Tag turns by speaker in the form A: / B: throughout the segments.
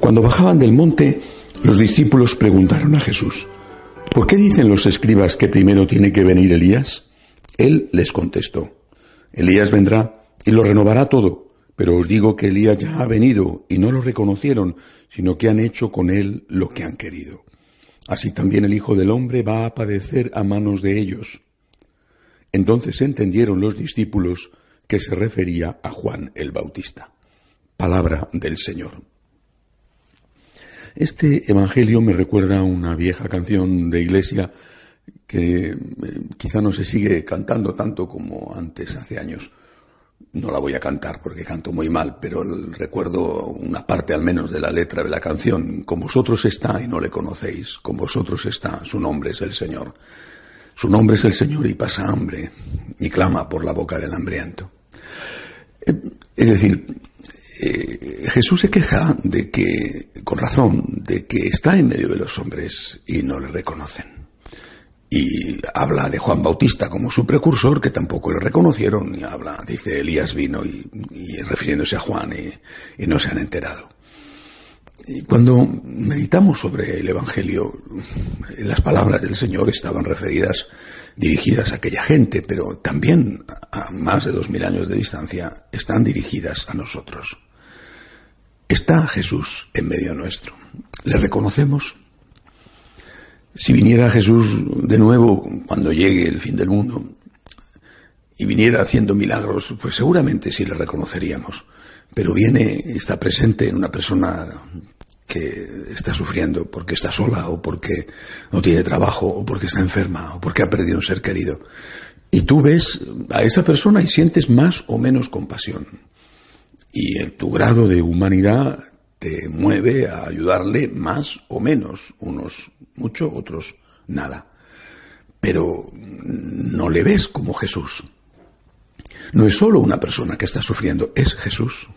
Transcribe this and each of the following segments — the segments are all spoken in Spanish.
A: Cuando bajaban del monte, los discípulos preguntaron a Jesús, ¿por qué dicen los escribas que primero tiene que venir Elías? Él les contestó, Elías vendrá y lo renovará todo, pero os digo que Elías ya ha venido y no lo reconocieron, sino que han hecho con él lo que han querido. Así también el Hijo del Hombre va a padecer a manos de ellos. Entonces entendieron los discípulos que se refería a Juan el Bautista. Palabra del Señor. Este Evangelio me recuerda a una vieja canción de iglesia que eh, quizá no se sigue cantando tanto como antes, hace años. No la voy a cantar porque canto muy mal, pero recuerdo una parte al menos de la letra de la canción. Con vosotros está y no le conocéis, con vosotros está, su nombre es el Señor. Su nombre es el Señor y pasa hambre y clama por la boca del hambriento. Eh, es decir, eh, Jesús se queja de que, con razón, de que está en medio de los hombres y no le reconocen. Y habla de Juan Bautista como su precursor, que tampoco le reconocieron, y habla, dice Elías vino y, refiriéndose a Juan y no se han enterado. Y cuando meditamos sobre el Evangelio, las palabras del Señor estaban referidas, dirigidas a aquella gente, pero también a más de dos mil años de distancia, están dirigidas a nosotros. Está Jesús en medio nuestro. ¿Le reconocemos? Si viniera Jesús de nuevo cuando llegue el fin del mundo y viniera haciendo milagros, pues seguramente sí le reconoceríamos pero viene, está presente en una persona que está sufriendo porque está sola o porque no tiene trabajo o porque está enferma o porque ha perdido un ser querido. Y tú ves a esa persona y sientes más o menos compasión. Y el, tu grado de humanidad te mueve a ayudarle más o menos, unos mucho, otros nada. Pero no le ves como Jesús. No es solo una persona que está sufriendo, es Jesús.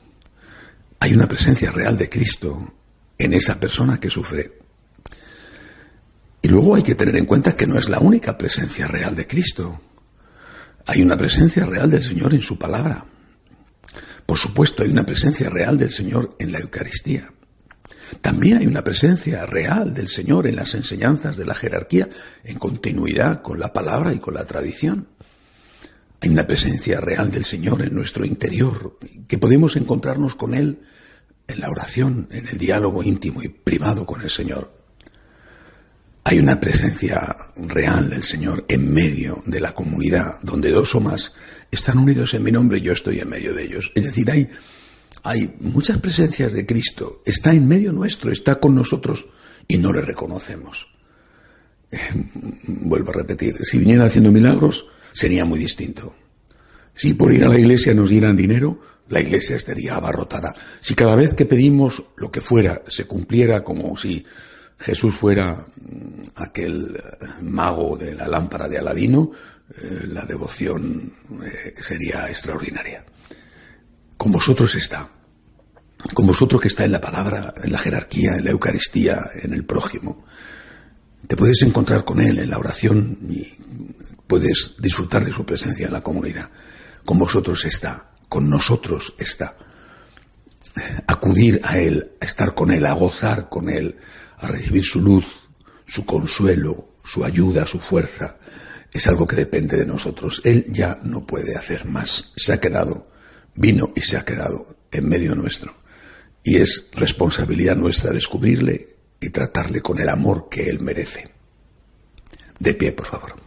A: Hay una presencia real de Cristo en esa persona que sufre. Y luego hay que tener en cuenta que no es la única presencia real de Cristo. Hay una presencia real del Señor en su palabra. Por supuesto, hay una presencia real del Señor en la Eucaristía. También hay una presencia real del Señor en las enseñanzas de la jerarquía, en continuidad con la palabra y con la tradición. Hay una presencia real del Señor en nuestro interior, que podemos encontrarnos con Él en la oración, en el diálogo íntimo y privado con el Señor. Hay una presencia real del Señor en medio de la comunidad, donde dos o más están unidos en mi nombre y yo estoy en medio de ellos. Es decir, hay, hay muchas presencias de Cristo, está en medio nuestro, está con nosotros y no le reconocemos. Vuelvo a repetir, si viniera haciendo milagros, sería muy distinto. Si por ir a la iglesia nos dieran dinero, la iglesia estaría abarrotada. Si cada vez que pedimos lo que fuera se cumpliera como si Jesús fuera mm, aquel eh, mago de la lámpara de Aladino, eh, la devoción eh, sería extraordinaria. Con vosotros está. Con vosotros que está en la palabra, en la jerarquía, en la Eucaristía, en el prójimo. Te puedes encontrar con Él en la oración y puedes disfrutar de su presencia en la comunidad. Con vosotros está con nosotros está. Acudir a Él, a estar con Él, a gozar con Él, a recibir su luz, su consuelo, su ayuda, su fuerza, es algo que depende de nosotros. Él ya no puede hacer más. Se ha quedado, vino y se ha quedado en medio nuestro. Y es responsabilidad nuestra descubrirle y tratarle con el amor que Él merece. De pie, por favor.